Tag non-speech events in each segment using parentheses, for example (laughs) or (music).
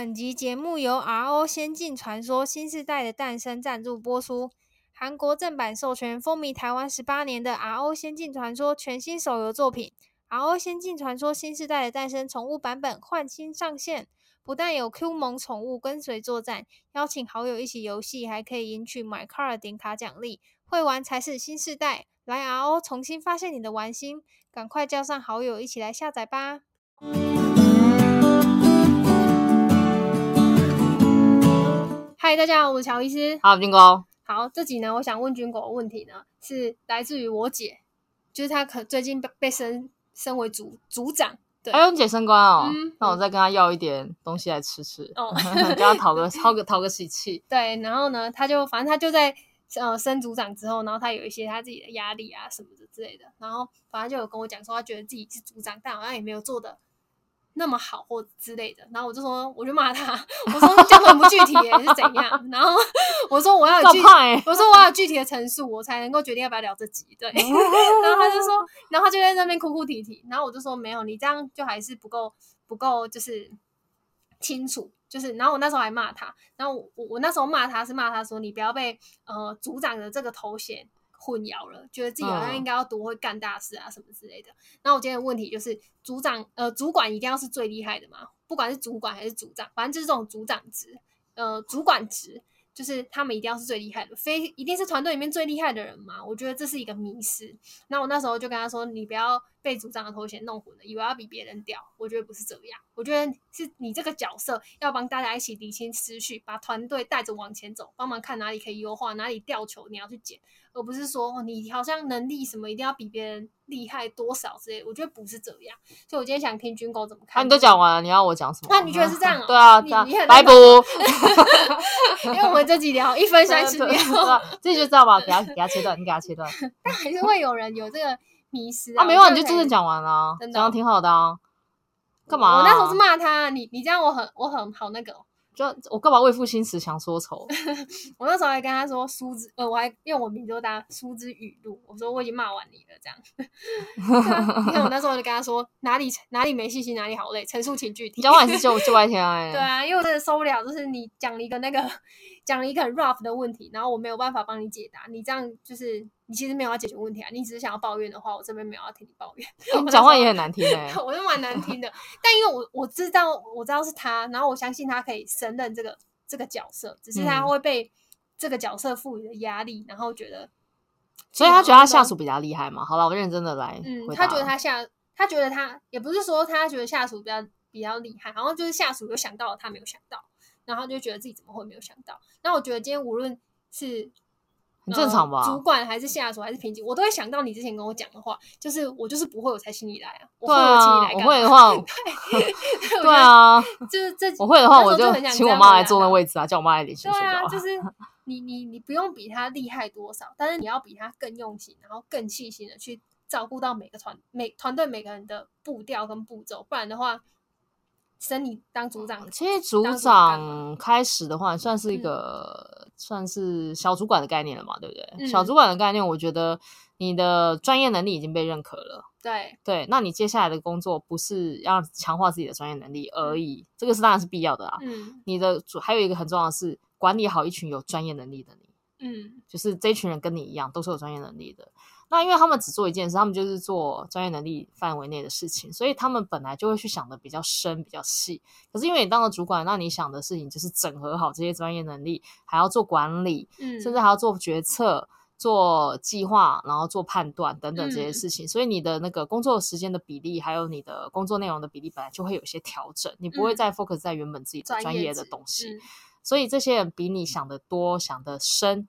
本集节目由 RO 仙境传说新世代的诞生赞助播出。韩国正版授权，风靡台湾十八年的 RO 仙境传说全新手游作品《RO 仙境传说新世代的诞生》宠物版本换新上线，不但有 Q 萌宠物跟随作战，邀请好友一起游戏，还可以赢取买 car 点卡奖励。会玩才是新世代，来 RO 重新发现你的玩心，赶快叫上好友一起来下载吧！大家好，我是乔医师。好，军哥。好，这集呢，我想问军狗的问题呢，是来自于我姐，就是她可最近被被升升为组组长。对，还有你姐升官哦，嗯、那我再跟她要一点东西来吃吃，哦，(laughs) 跟她讨个讨个讨个喜气。(laughs) 对，然后呢，她就反正她就在呃升组长之后，然后她有一些她自己的压力啊什么的之类的，然后反正就有跟我讲说，她觉得自己是组长，但好像也没有做的。那么好或之类的，然后我就说，我就骂他，我说这样很不具体耶，是怎样？然后我说我要有具，我说我要有具体的陈述，我才能够决定要不要聊这集。对，(laughs) 然后他就说，然后他就在那边哭哭啼啼，然后我就说没有，你这样就还是不够不够，就是清楚，就是。然后我那时候还骂他，然后我我那时候骂他是骂他说，你不要被呃组长的这个头衔。混淆了，觉得自己好像应该要多会干大事啊什么之类的。那、嗯、我今天的问题就是，组长呃，主管一定要是最厉害的嘛？不管是主管还是组长，反正就是这种组长职，呃，主管职。就是他们一定要是最厉害的，非一定是团队里面最厉害的人嘛？我觉得这是一个迷思。那我那时候就跟他说：“你不要被组长的头衔弄混了，以为要比别人屌。”我觉得不是这样，我觉得是你这个角色要帮大家一起理清思绪，把团队带着往前走，帮忙看哪里可以优化，哪里掉球你要去捡，而不是说你好像能力什么一定要比别人厉害多少之类。我觉得不是这样，所以我今天想听军狗怎么看。啊、你都讲完了，你要我讲什么？那你觉得是这样、喔？(laughs) 对啊，你你很白补。(laughs) 因为我们这几条一分三十秒，这就知道吧？给他给他切断，你给他切断。(laughs) 但还是会有人有这个迷失啊！没有，你就真的讲完了，讲的挺好的啊。干嘛？我那时候是骂他，你你这样我很我很好那个。就我干嘛为赋新词强说愁？(laughs) 我那时候还跟他说书之呃，我还用我名字打书之语录，我说我已经骂完你了，这样。(laughs) 因为我那时候就跟他说哪里哪里没信心，哪里好累，陈述请具体。讲话也是就就爱听哎。对啊，因为我真的受不了，就是你讲一个那个讲一个很 rough 的问题，然后我没有办法帮你解答，你这样就是。你其实没有要解决问题啊，你只是想要抱怨的话，我这边没有要听你抱怨。(laughs) 你讲话也很难听哎、欸，(laughs) 我是蛮难听的。但因为我我知道我知道是他，然后我相信他可以胜任这个这个角色，只是他会被这个角色赋予的压力，然后觉得，所以他觉得他下属比较厉害嘛。好了，我认真的来，嗯，他觉得他下，他觉得他也不是说他觉得下属比较比较厉害，然后就是下属有想到了他没有想到，然后就觉得自己怎么会没有想到。那我觉得今天无论是。很正常吧？主管还是下属还是平级，我都会想到你之前跟我讲的话，就是我就是不会，我才请你来啊。我会，我请你来干嘛？我会的话，(laughs) 对啊，就是这 (laughs) 我会的话，我就请我妈来坐那位置啊，叫我妈来领薪水。对啊，就是 (laughs) 你你你不用比他厉害多少，但是你要比他更用心，然后更细心的去照顾到每个团每团队每个人的步调跟步骤，不然的话。升你当组长，其实组长开始的话，算是一个、嗯、算是小主管的概念了嘛，对不对？嗯、小主管的概念，我觉得你的专业能力已经被认可了。对对，那你接下来的工作不是要强化自己的专业能力而已，嗯、这个是当然是必要的啊。嗯，你的主还有一个很重要的是管理好一群有专业能力的你。嗯，就是这一群人跟你一样，都是有专业能力的。那因为他们只做一件事，他们就是做专业能力范围内的事情，所以他们本来就会去想的比较深、比较细。可是因为你当了主管，那你想的事情就是整合好这些专业能力，还要做管理，嗯，甚至还要做决策、做计划，然后做判断等等这些事情。嗯，所以你的那个工作时间的比例，还有你的工作内容的比例，本来就会有一些调整。你不会再 focus 在原本自己专业的东西。嗯，所以这些人比你想的多、想的深。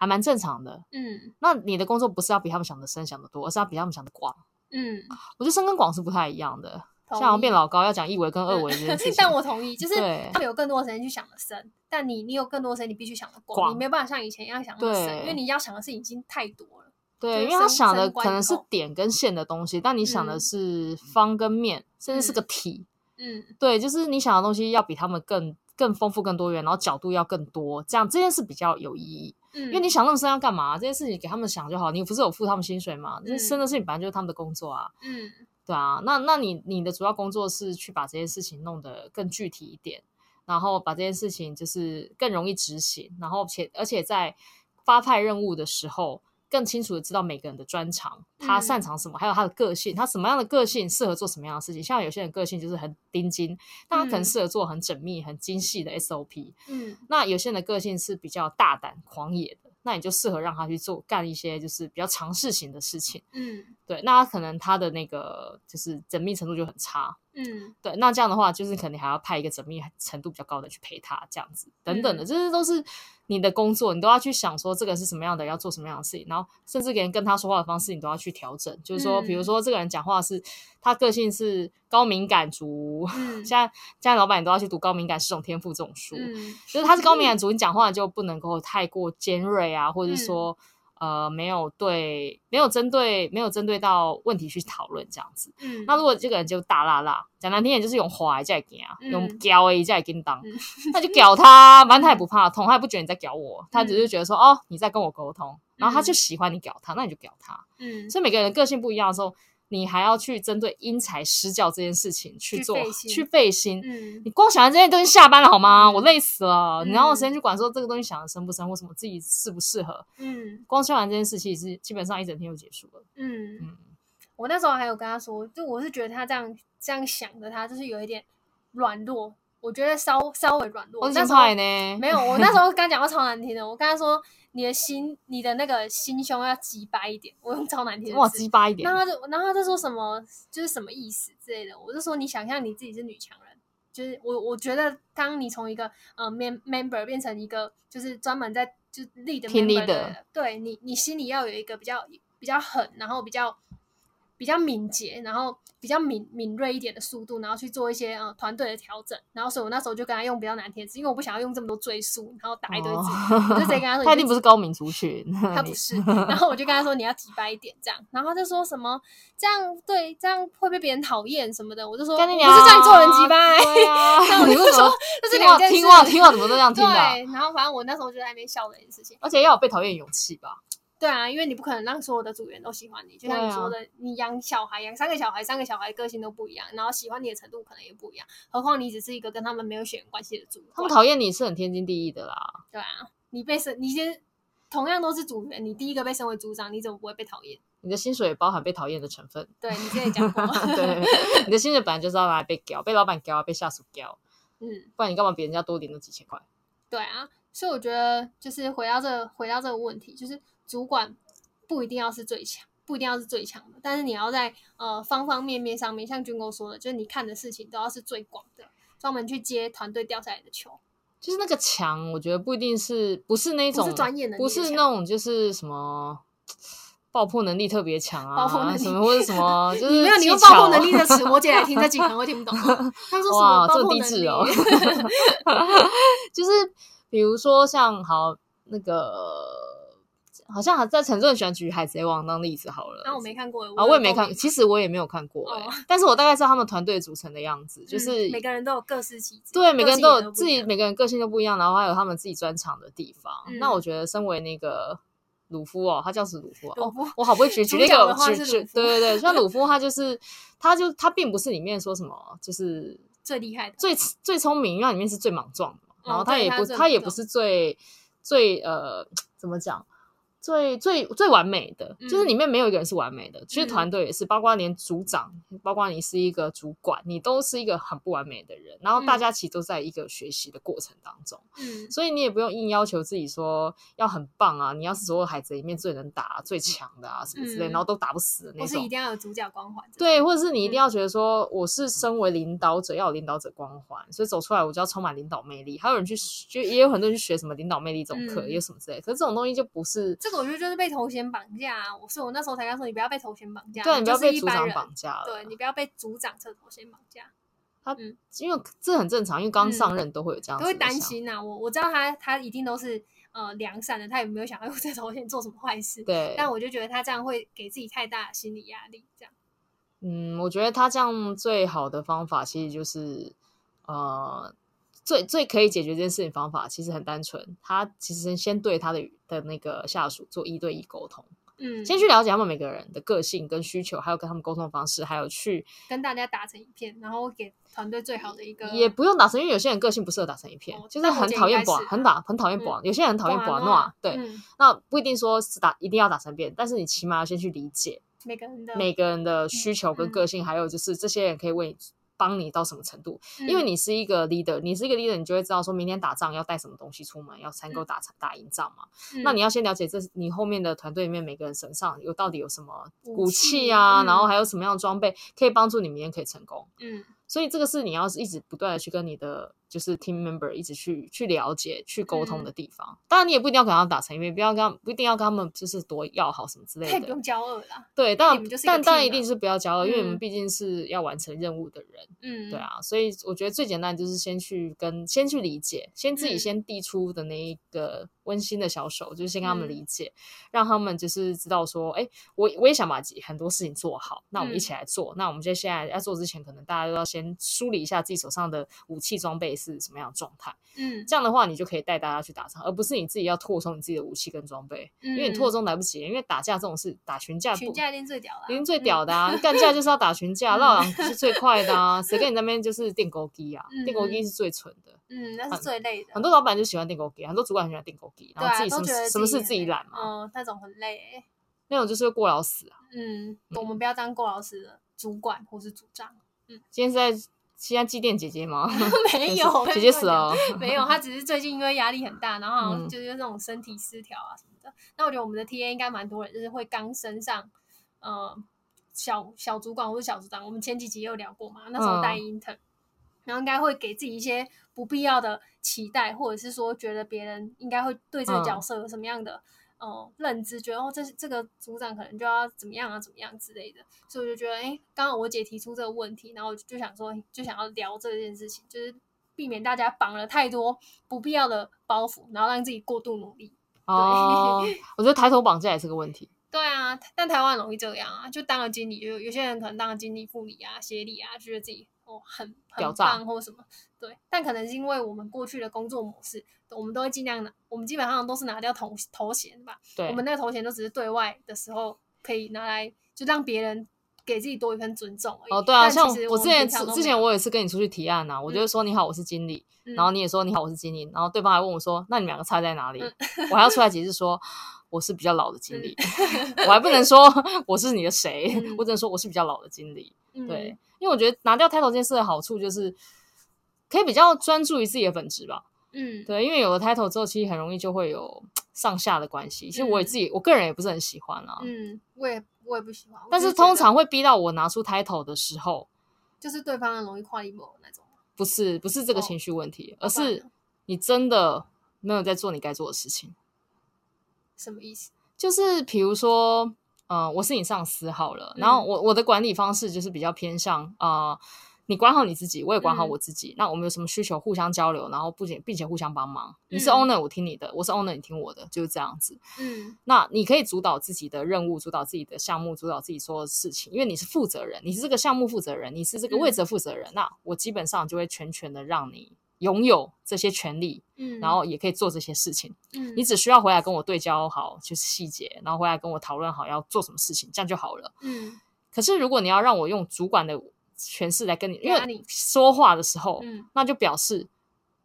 还蛮正常的，嗯，那你的工作不是要比他们想的深、想的多，而是要比他们想的广，嗯，我觉得深跟广是不太一样的，意像变老高要讲一维跟二维这件事情，但我同意，就是他们有更多的时间去想的深，但你你有更多的时间你必须想的广，你没有办法像以前一样想的深，因为你要想的事已经太多了，对，因为他想的可能是点跟线的东西，但你想的是方跟面，嗯、甚至是个体，嗯，对，就是你想的东西要比他们更更丰富、更多元，然后角度要更多，这样这件事比较有意义。嗯，因为你想那么深要干嘛？这件事情给他们想就好。你不是有付他们薪水吗？这深的事情本来就是他们的工作啊。嗯，对啊。那那你你的主要工作是去把这件事情弄得更具体一点，然后把这件事情就是更容易执行，然后且而且在发派任务的时候。更清楚的知道每个人的专长，他擅长什么，嗯、还有他的个性，他什么样的个性适合做什么样的事情。像有些人个性就是很盯紧，但他可能适合做很缜密、很精细的 SOP。嗯，那有些人的个性是比较大胆、狂野的，那你就适合让他去做干一些就是比较尝试型的事情。嗯，对，那他可能他的那个就是缜密程度就很差。嗯，对，那这样的话就是肯定还要派一个缜密程度比较高的去陪他，这样子等等的，这些都是。你的工作，你都要去想说这个是什么样的，要做什么样的事情，然后甚至连跟他说话的方式，你都要去调整。就是说，比如说这个人讲话是，他个性是高敏感族，嗯、(laughs) 现在现在老板你都要去读高敏感十种天赋这种书，嗯、就是他是高敏感族，你讲话就不能够太过尖锐啊，或者说。嗯呃，没有对，没有针对，没有针对到问题去讨论这样子。嗯，那如果这个人就大辣辣，讲难听点就是用坏在给啊，嗯、用屌一在给你当，嗯、那就屌他，反正他也不怕痛，他也不觉得你在屌我，他只是觉得说、嗯、哦你在跟我沟通，然后他就喜欢你屌他，那你就屌他。嗯，所以每个人的个性不一样的时候。你还要去针对因材施教这件事情去做，去费心。嗯，你光想着这些东西下班了好吗？嗯、我累死了。你让我时间去管说这个东西想的深不深，或什么自己适不适合。嗯，光想完这件事情是基本上一整天就结束了。嗯嗯，我那时候还有跟他说，就我是觉得他这样这样想的，他就是有一点软弱。我觉得稍稍微软弱。我那时候呢？没有，我那时候刚讲话超难听的。我跟他说。你的心，你的那个心胸要鸡巴一点，我用超难听的。哇，鸡巴一点。然后他就，然后他就说什么，就是什么意思之类的。我就说，你想象你自己是女强人，就是我，我觉得当你从一个呃 mem member 变成一个就是专门在就 lead 的 member 的，对你，你心里要有一个比较比较狠，然后比较比较敏捷，然后。比较敏敏锐一点的速度，然后去做一些呃团队的调整，然后所以我那时候就跟他用比较难听的字，因为我不想要用这么多赘述，然后打一堆字，哦、我就直接跟他说，(laughs) 他一定不是高敏族群，(laughs) 他不是，然后我就跟他说你要直白一点这样，然后他就说什么这样对，这样会被别人讨厌什么的，我就说我不是叫你做人直白，对啊，(laughs) 那我就说这是两件事，听话听话怎么都这样听的，对，然后反正我那时候就在那边笑的一件事情，而且要有被讨厌勇气吧。对啊，因为你不可能让所有的组员都喜欢你，就像你说的，啊、你养小孩养三个小孩，三个小孩个性都不一样，然后喜欢你的程度可能也不一样，何况你只是一个跟他们没有血缘关系的组员，他们讨厌你是很天经地义的啦。对啊，你被升，你先同样都是组员，你第一个被升为组长，你怎么不会被讨厌？你的薪水也包含被讨厌的成分。对，你之前讲过，(laughs) 对，你的薪水本来就是要来被屌，被老板屌，被下属屌，嗯，不然你干嘛比人家多领那几千块？对啊，所以我觉得就是回到这個，回到这个问题，就是主管。不一定要是最强，不一定要是最强的，但是你要在呃方方面面上面，像军哥说的，就是你看的事情都要是最广的，专门去接团队掉下来的球。就是那个强，我觉得不一定是，不是那种不是专业能力，不是那种就是什么爆破能力特别强啊，爆破能力什么或者什么，(laughs) 就是你没有你用爆破能力的词，(laughs) 我姐来听这几可能会听不懂。(laughs) 他说什么爆破能力哦，就是比如说像好那个。好像还在陈正喜欢举《海贼王》当例子好了。那我没看过啊，我也没看，其实我也没有看过哎。但是我大概知道他们团队组成的样子，就是每个人都有各司其职。对，每个人都有自己，每个人个性都不一样，然后还有他们自己专长的地方。那我觉得，身为那个鲁夫哦，他叫是鲁夫哦，我好不会举 (laughs) 举那个举举，对对对，像鲁夫他就是，(laughs) 他就他并不是里面说什么就是最厉害的、最最聪明，因为里面是最莽撞的，然后他也不他也不是最最呃怎么讲。最最最完美的，嗯、就是里面没有一个人是完美的。其实团队也是，包括连组长，包括你是一个主管，你都是一个很不完美的人。然后大家其实都在一个学习的过程当中，嗯，所以你也不用硬要求自己说要很棒啊。你要是所有孩子里面最能打、最强的啊，什么之类，嗯、然后都打不死的那种，或是一定要有主角光环，对，或者是你一定要觉得说我是身为领导者要有领导者光环，所以走出来我就要充满领导魅力。还有人去就也有很多人去学什么领导魅力这种课，也有什么之类。可是这种东西就不是。我觉得就是被头衔绑架啊！我是我那时候才刚说，你不要被头衔绑架，对，你不要被组长绑架了，对，你不要被组长这头衔绑架。他，嗯，因为这很正常，因为刚上任都会有这样，都会担心呐。我我知道他他一定都是呃良善的，他也没有想要用这头衔做什么坏事。对，但我就觉得他这样会给自己太大的心理压力。这样，嗯，我觉得他这样最好的方法其实就是呃。最最可以解决这件事情方法其实很单纯，他其实先对他的的那个下属做一对一沟通，嗯，先去了解他们每个人的个性跟需求，还有跟他们沟通的方式，还有去跟大家打成一片，然后给团队最好的一个。也不用打成，因为有些人个性不适合打成一片，哦、就是很讨厌寡，很打很讨厌寡，有些人很讨厌寡诺，对、嗯，那不一定说是打一定要打成片，但是你起码要先去理解每个人的每个人的需求跟个性，嗯、还有就是这些人可以为你。帮你到什么程度？因为你是一个 leader，你是一个 leader，你就会知道说明天打仗要带什么东西出门，要才能够打打赢仗嘛。嗯、那你要先了解这你后面的团队里面每个人身上有到底有什么武器啊，然后还有什么样的装备可以帮助你明天可以成功。嗯，所以这个是你要一直不断的去跟你的。就是 team member 一直去去了解、去沟通的地方。嗯、当然，你也不一定要跟他打成一片，不要跟他不一定要跟他们就是多要好什么之类的。不用骄傲啦。对，但但当然一定是不要骄傲，嗯，因为我们毕竟是要完成任务的人。嗯，对啊，所以我觉得最简单就是先去跟先去理解，先自己先递出的那一个温馨的小手，嗯，就是先跟他们理解，嗯，让他们就是知道说，哎，我我也想把很多事情做好，那我们一起来做。嗯，那我们就现在要做之前，可能大家都要先梳理一下自己手上的武器装备。是什么样的状态？嗯，这样的话，你就可以带大家去打仗，而不是你自己要拓充你自己的武器跟装备，嗯，因为你拓充来不及。因为打架这种事，打群架，群架一定最屌的，一定最屌的啊！(laughs) 干架就是要打群架，绕狼是最快的啊！谁跟你那边就是电钩机啊？电钩机是最蠢的，嗯，那是最累的。很多老板就喜欢电钩机，很多主管很喜欢电钩机，然后自己什么什么事自己揽嘛，嗯，那种很累，那种就是会过劳死啊。嗯，我们不要当过劳死的主管或是组长。嗯，今天是在。现在祭奠姐姐吗？(laughs) 没有，姐姐死了。没有，她只是最近因为压力很大，然后就是那种身体失调啊什么的。那、嗯、我觉得我们的 TA 应该蛮多人，就是会刚升上呃小小主管或者小组长。我们前几集也有聊过嘛，那时候带 intern，、嗯、然后应该会给自己一些不必要的期待，或者是说觉得别人应该会对这个角色有什么样的。嗯哦，认知觉得哦，这这个组长可能就要怎么样啊，怎么样之类的，所以我就觉得，哎，刚刚我姐提出这个问题，然后就想说，就想要聊这件事情，就是避免大家绑了太多不必要的包袱，然后让自己过度努力。哦，(laughs) 我觉得抬头绑架也是个问题。对啊，但台湾容易这样啊，就当了经理，有有些人可能当了经理、副理啊、协理啊，觉得自己。哦，很很棒或什么，对，但可能是因为我们过去的工作模式，我们都会尽量拿，我们基本上都是拿掉头头衔吧。对，我们那个头衔都只是对外的时候可以拿来，就让别人给自己多一份尊重而已。哦，对啊，像我之前之前我也是跟你出去提案呐、啊，我就说你好，我是经理、嗯，然后你也说你好，我是经理，然后对方还问我说，那你们两个差在哪里？嗯、我还要出来解释说我是比较老的经理，(laughs) 嗯、我还不能说 (laughs) 我是你的谁、嗯，我只能说我是比较老的经理，嗯、对。因为我觉得拿掉 title 这件事的好处就是，可以比较专注于自己的本职吧。嗯，对，因为有了 title 之后，其实很容易就会有上下的关系。其实我也自己，嗯、我个人也不是很喜欢啊。嗯，我也我也不喜欢。但是通常会逼到我拿出 title 的时候，就是对方很容易跨一步那种。不是，不是这个情绪问题，哦、而是你真的没有在做你该做的事情。什么意思？就是比如说。嗯、呃，我是你上司好了，然后我我的管理方式就是比较偏向啊、呃，你管好你自己，我也管好我自己、嗯。那我们有什么需求，互相交流，然后不仅并且互相帮忙。你是 owner，我听你的；我是 owner，你听我的，就是这样子。嗯，那你可以主导自己的任务，主导自己的项目，主导自己所有的事情，因为你是负责人，你是这个项目负责人，你是这个位置的负责人、嗯。那我基本上就会全权的让你。拥有这些权利，嗯，然后也可以做这些事情，嗯，你只需要回来跟我对焦好，就是细节，然后回来跟我讨论好要做什么事情，这样就好了，嗯。可是如果你要让我用主管的权势来跟你，因为你说话的时候，嗯，那就表示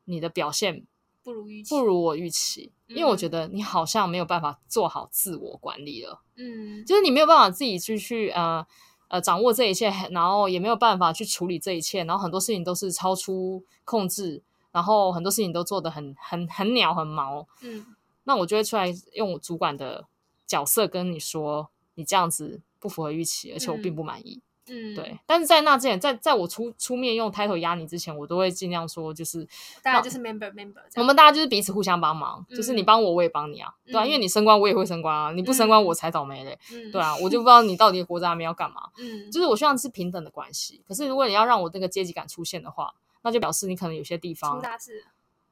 你的表现不如预期，不如我预期，因为我觉得你好像没有办法做好自我管理了，嗯，就是你没有办法自己去去呃呃掌握这一切，然后也没有办法去处理这一切，然后很多事情都是超出控制。然后很多事情都做得很很很鸟很毛，嗯，那我就会出来用我主管的角色跟你说，你这样子不符合预期，而且我并不满意，嗯，对。但是在那之前，在在我出出面用 title 压你之前，我都会尽量说，就是大家就是 member member，我们大家就是彼此互相帮忙，嗯、就是你帮我，我也帮你啊，对啊，因为你升官，我也会升官啊，你不升官，我才倒霉嘞，嗯，对啊，(laughs) 我就不知道你到底活在那边要干嘛，嗯，就是我希望是平等的关系。可是如果你要让我这个阶级感出现的话，那就表示你可能有些地方出大事，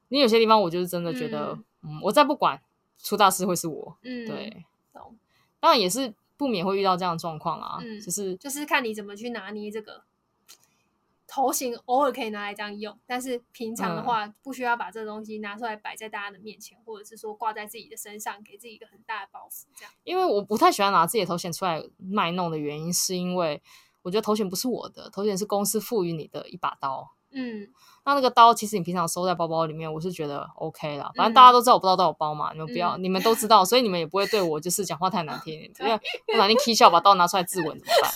你有些地方我就是真的觉得，嗯，嗯我再不管出大事会是我，嗯，对，懂。当然也是不免会遇到这样的状况啊，嗯，就是就是看你怎么去拿捏这个头型偶尔可以拿来这样用，但是平常的话不需要把这个东西拿出来摆在大家的面前，嗯、或者是说挂在自己的身上，给自己一个很大的包袱。这样，因为我不太喜欢拿自己的头衔出来卖弄的原因，是因为我觉得头衔不是我的，头衔是公司赋予你的一把刀。嗯，那那个刀其实你平常收在包包里面，我是觉得 OK 啦。反正大家都知道我不知道都有包嘛，你们不要，嗯、你们都知道，所以你们也不会对我就是讲话太难听，因为不然你 K 笑把刀拿出来自刎怎么办？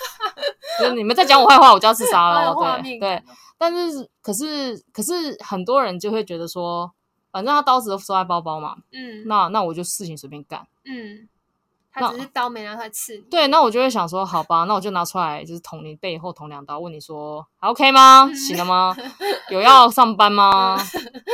就是你们在讲我坏话，我就要自杀了。对对，但是可是可是很多人就会觉得说，反正他刀子都收在包包嘛，嗯，那那我就事情随便干，嗯。他只是刀没拿出来刺你。对，那我就会想说，好吧，那我就拿出来，就是捅你背后捅两刀，问你说还 OK 吗？行了吗？有要上班吗？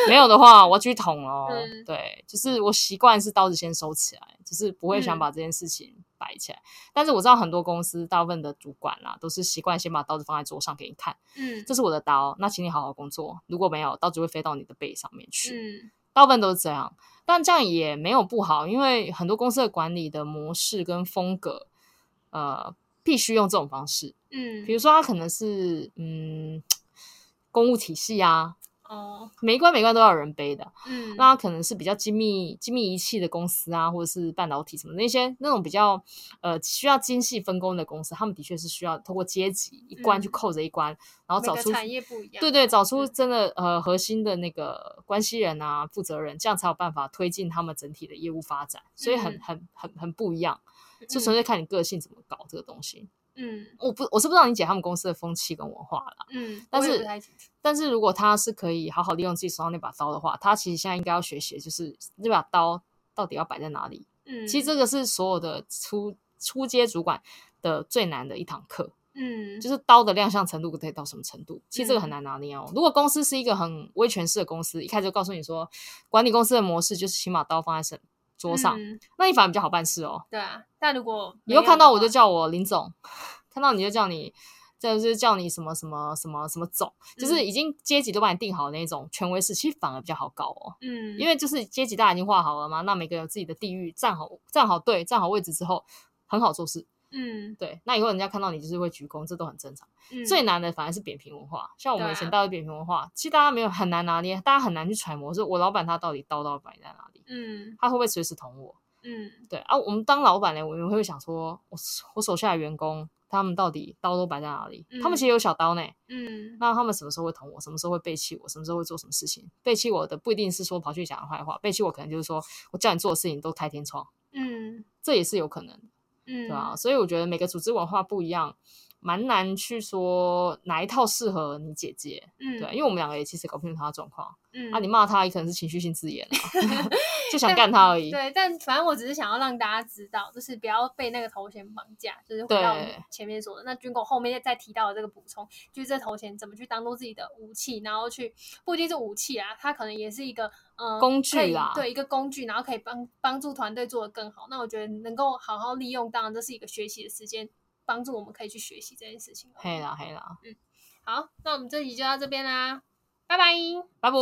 没有的话，我要继续捅哦。嗯、对，就是我习惯是刀子先收起来，就是不会想把这件事情摆起来。嗯、但是我知道很多公司大部分的主管啦，都是习惯先把刀子放在桌上给你看。嗯，这是我的刀，那请你好好工作。如果没有，刀子会飞到你的背上面去。嗯，大部分都是这样。但这样也没有不好，因为很多公司的管理的模式跟风格，呃，必须用这种方式。嗯，比如说他可能是嗯，公务体系啊。哦，每一关每一关都要有人背的，嗯，那可能是比较精密精密仪器的公司啊，或者是半导体什么那些那种比较呃需要精细分工的公司，他们的确是需要通过阶级一关去扣着一关，嗯、然后找出产业不一样，对对，找出真的呃核心的那个关系人啊，负责人，这样才有办法推进他们整体的业务发展，所以很很很很不一样，就纯粹看你个性怎么搞这个东西。嗯，我不，我是不知道你姐他们公司的风气跟文化啦。嗯，但是，但是如果他是可以好好利用自己手上那把刀的话，他其实现在应该要学习，就是那把刀到底要摆在哪里。嗯，其实这个是所有的初初阶主管的最难的一堂课。嗯，就是刀的亮相程度可以到什么程度？其实这个很难拿捏哦。如果公司是一个很威权式的公司，一开始就告诉你说，管理公司的模式就是请把刀放在身桌上，嗯、那你反而比较好办事哦。对啊，但如果以后看到我就叫我林总，看到你就叫你，就是叫你什么什么什么什么总，嗯、就是已经阶级都帮你定好的那种权威式，其实反而比较好搞哦。嗯，因为就是阶级大家已经画好了嘛，那每个人有自己的地域，站好站好队，站好位置之后，很好做事。嗯，对，那以后人家看到你就是会鞠躬，这都很正常。嗯、最难的反而是扁平文化，像我们以前到底扁平文化，啊、其实大家没有很难拿捏，大家很难去揣摩，说我老板他到底刀刀摆在哪里？嗯，他会不会随时捅我？嗯，对啊，我们当老板呢，我们会想说，我我手下的员工他们到底刀都摆在哪里？嗯、他们其实有小刀呢。嗯，那他们什么时候会捅我？什么时候会背弃我？什么时候会做什么事情？背弃我的不一定是说跑去讲坏话，背弃我可能就是说我叫你做的事情都开天窗。嗯，这也是有可能。嗯，对吧？所以我觉得每个组织文化不一样，蛮难去说哪一套适合你姐姐。嗯，对，因为我们两个也其实搞不清楚她的状况。嗯，啊，你骂她也可能是情绪性字眼啊，(laughs) 就想干她而已。对，但反正我只是想要让大家知道，就是不要被那个头衔绑架。就是回到前面说的，那军狗后面再提到的这个补充，就是这头衔怎么去当做自己的武器，然后去不一定是武器啊，它可能也是一个呃工具啦，对，一个工具，然后可以帮帮助团队做得更好。那我觉得能够好好利用，当然这是一个学习的时间，帮助我们可以去学习这件事情。黑啦黑啦，嗯，好，那我们这集就到这边啦，拜拜，拜拜。